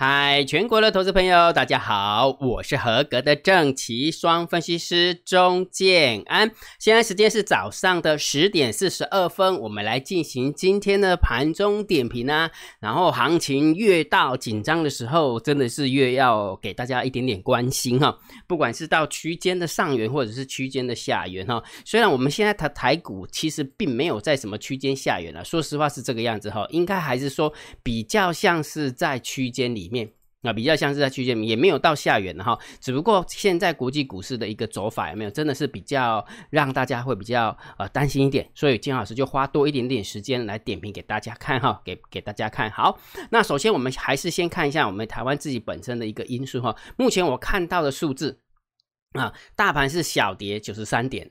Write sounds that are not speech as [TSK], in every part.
嗨，全国的投资朋友，大家好，我是合格的正奇双分析师钟建安。现在时间是早上的十点四十二分，我们来进行今天的盘中点评啊。然后行情越到紧张的时候，真的是越要给大家一点点关心哈。不管是到区间的上缘或者是区间的下缘哈，虽然我们现在台台股其实并没有在什么区间下缘了，说实话是这个样子哈，应该还是说比较像是在区间里。面啊，比较像是在区间，也没有到下缘哈。只不过现在国际股市的一个走法有没有，真的是比较让大家会比较呃担心一点。所以金老师就花多一点点时间来点评给大家看哈，给给大家看好。那首先我们还是先看一下我们台湾自己本身的一个因素哈。目前我看到的数字啊，大盘是小跌九十三点。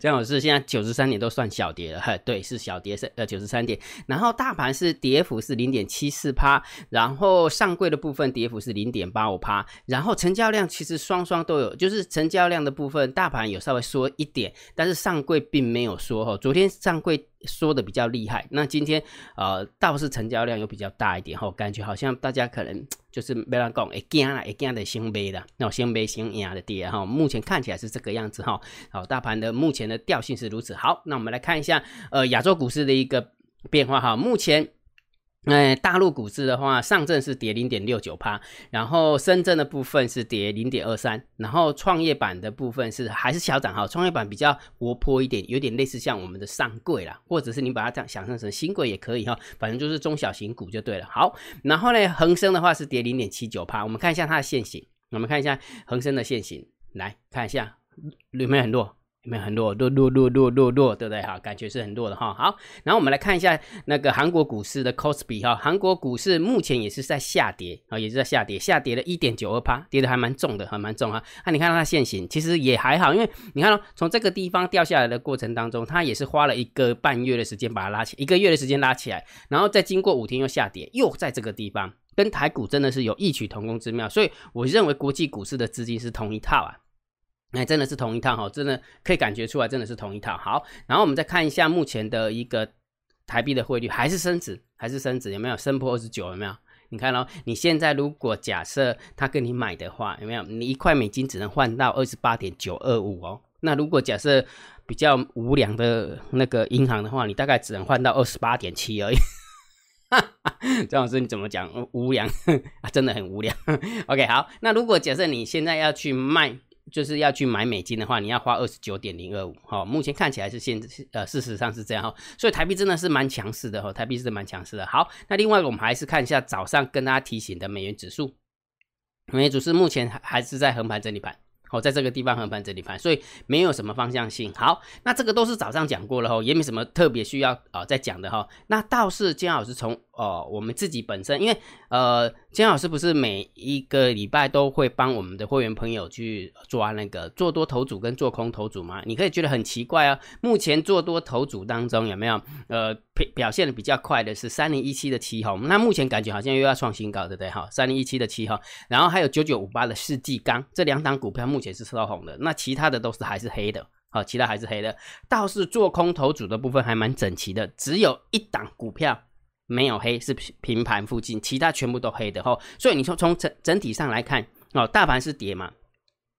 江老师现在九十三点都算小跌了，哈，[LAUGHS] 对，是小跌是呃九十三点，然后大盘是跌幅是零点七四趴，然后上柜的部分跌幅是零点八五趴，然后成交量其实双双都有，就是成交量的部分，大盘有稍微缩一点，但是上柜并没有缩哈，昨天上柜。说的比较厉害，那今天呃倒是成交量又比较大一点哈，感觉好像大家可能 [TSK] 就是没人讲，哎惊了，哎惊的先背的，那先背先压的跌哈，目前看起来是这个样子哈，好，大盘的目前的调性是如此，好，那我们来看一下呃亚洲股市的一个变化哈，目前。哎，大陆股市的话，上证是跌零点六九趴，然后深圳的部分是跌零点二三，然后创业板的部分是还是小涨哈，创业板比较活泼一点，有点类似像我们的上柜啦，或者是你把它这样想象成新贵也可以哈，反正就是中小型股就对了。好，然后呢，恒生的话是跌零点七九趴，我们看一下它的线型，我们看一下恒生的线型，来看一下有没有很弱。没很弱，弱弱弱弱弱弱，对不对？哈，感觉是很弱的哈。好，然后我们来看一下那个韩国股市的 c o s p i 哈，韩国股市目前也是在下跌啊，也是在下跌，下跌了一点九二趴，跌的还蛮重的，还蛮重哈。那你看它现形，其实也还好，因为你看到从这个地方掉下来的过程当中，它也是花了一个半月的时间把它拉起，一个月的时间拉起来，然后再经过五天又下跌，又在这个地方，跟台股真的是有异曲同工之妙，所以我认为国际股市的资金是同一套啊。那真的是同一套哈，真的可以感觉出来，真的是同一套。好，然后我们再看一下目前的一个台币的汇率，还是升值，还是升值，有没有升破二十九？有没有？你看哦，你现在如果假设他跟你买的话，有没有？你一块美金只能换到二十八点九二五哦。那如果假设比较无良的那个银行的话，你大概只能换到二十八点七而已。[LAUGHS] 张老师你怎么讲？无良 [LAUGHS] 啊，真的很无良。OK，好，那如果假设你现在要去卖。就是要去买美金的话，你要花二十九点零二五，哈，目前看起来是现呃，事实上是这样哈，所以台币真的是蛮强势的哈，台币是蛮强势的。好，那另外我们还是看一下早上跟大家提醒的美元指数，美元指数目前还还是在横盘整理盘。好，在这个地方横盘整理盘，所以没有什么方向性。好，那这个都是早上讲过了哈，也没什么特别需要啊再讲的哈。那倒是金老师从哦我们自己本身，因为呃金老师不是每一个礼拜都会帮我们的会员朋友去抓那个做多头组跟做空头组吗？你可以觉得很奇怪啊。目前做多头组当中有没有呃表现的比较快的是三零一七的七红，那目前感觉好像又要创新高，对不对？哈，三零一七的七红，然后还有九九五八的世纪钢这两档股票。目前是收红的，那其他的都是还是黑的，好，其他还是黑的。倒是做空头组的部分还蛮整齐的，只有一档股票没有黑，是平盘附近，其他全部都黑的哈。所以你说从整整体上来看，哦，大盘是跌嘛。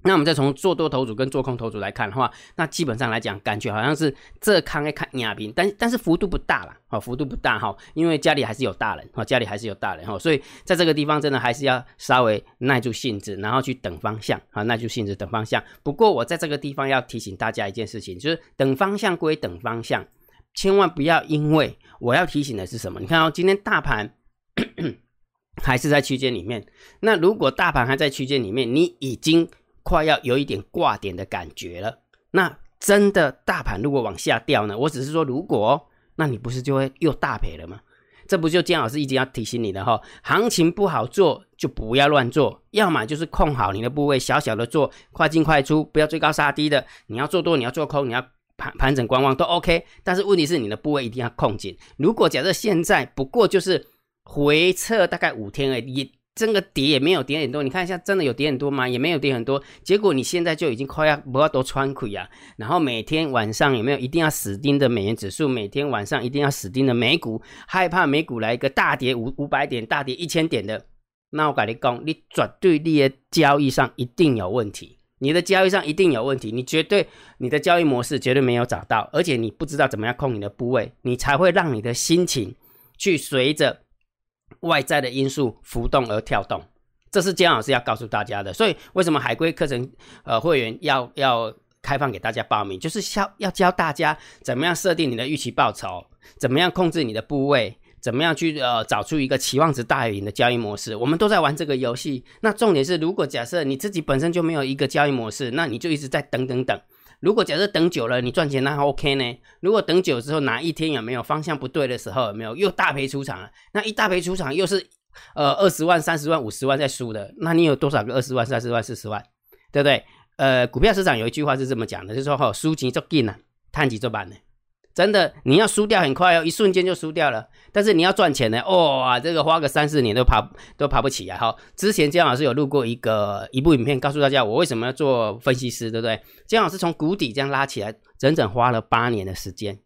那我们再从做多头组跟做空头组来看的话，那基本上来讲，感觉好像是这康一看亚平，但但是幅度不大了，哦，幅度不大哈，因为家里还是有大人，哦，家里还是有大人哈，所以在这个地方真的还是要稍微耐住性子，然后去等方向，啊，耐住性子等方向。不过我在这个地方要提醒大家一件事情，就是等方向归等方向，千万不要因为我要提醒的是什么？你看哦，今天大盘 [COUGHS] 还是在区间里面，那如果大盘还在区间里面，你已经快要有一点挂点的感觉了，那真的大盘如果往下掉呢？我只是说如果，哦那你不是就会又大赔了吗？这不就姜老师一直要提醒你的哈，行情不好做就不要乱做，要么就是控好你的部位，小小的做，快进快出，不要追高杀低的。你要做多，你要做空，你要盘盘整观望都 OK，但是问题是你的部位一定要控紧。如果假设现在不过就是回撤大概五天而已。真的跌也没有跌很多，你看一下，真的有跌很多吗？也没有跌很多。结果你现在就已经快要不要多穿亏啊？然后每天晚上有没有一定要死盯着美元指数？每天晚上一定要死盯着美股，害怕美股来一个大跌五五百点、大跌一千点的？那我跟你讲，你绝对你的交易上一定有问题，你的交易上一定有问题，你绝对你的交易模式绝对没有找到，而且你不知道怎么样控你的部位，你才会让你的心情去随着。外在的因素浮动而跳动，这是姜老师要告诉大家的。所以为什么海龟课程呃会员要要开放给大家报名，就是教要教大家怎么样设定你的预期报酬，怎么样控制你的部位，怎么样去呃找出一个期望值大于零的交易模式。我们都在玩这个游戏。那重点是，如果假设你自己本身就没有一个交易模式，那你就一直在等等等。如果假设等久了你赚钱那还 OK 呢？如果等久之后哪一天有没有方向不对的时候有没有又大赔出场了？那一大赔出场又是呃二十万、三十万、五十万在输的，那你有多少个二十万、三十万、四十万，对不对？呃，股票市场有一句话是这么讲的，就是说哈，输钱就进了，探几做板呢？真的，你要输掉很快哦，一瞬间就输掉了。但是你要赚钱呢，哇，这个花个三四年都爬都爬不起来哈。之前姜老师有录过一个一部影片，告诉大家我为什么要做分析师，对不对？姜老师从谷底这样拉起来，整整花了八年的时间，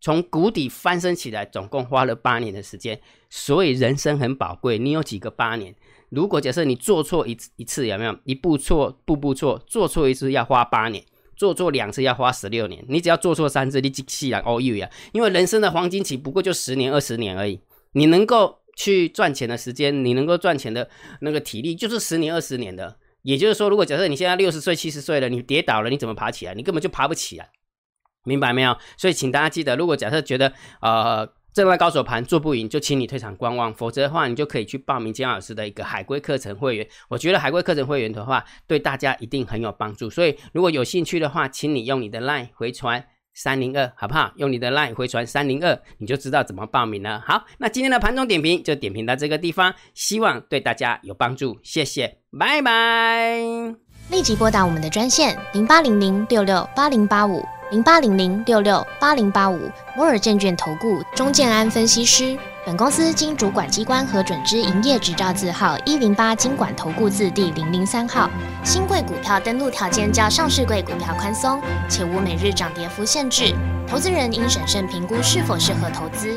从谷底翻身起来，总共花了八年的时间。所以人生很宝贵，你有几个八年？如果假设你做错一一次，有没有一步错，步步错，做错一次要花八年。做错两次要花十六年，你只要做错三次，你即气了哦呦呀！因为人生的黄金期不过就十年二十年而已，你能够去赚钱的时间，你能够赚钱的那个体力，就是十年二十年的。也就是说，如果假设你现在六十岁七十岁了，你跌倒了，你怎么爬起来？你根本就爬不起来，明白没有？所以请大家记得，如果假设觉得呃。正在高手盘做不赢，就请你退场观望，否则的话，你就可以去报名姜老师的一个海龟课程会员。我觉得海龟课程会员的话，对大家一定很有帮助。所以如果有兴趣的话，请你用你的 LINE 回传三零二，好不好？用你的 LINE 回传三零二，你就知道怎么报名了。好，那今天的盘中点评就点评到这个地方，希望对大家有帮助，谢谢，拜拜。立即拨打我们的专线零八零零六六八零八五。零八零零六六八零八五摩尔证券投顾钟建安分析师，本公司经主管机关核准之营业执照字号一零八经管投顾字第零零三号。新贵股票登录条件较上市贵股票宽松，且无每日涨跌幅限制。投资人应审慎评估是否适合投资。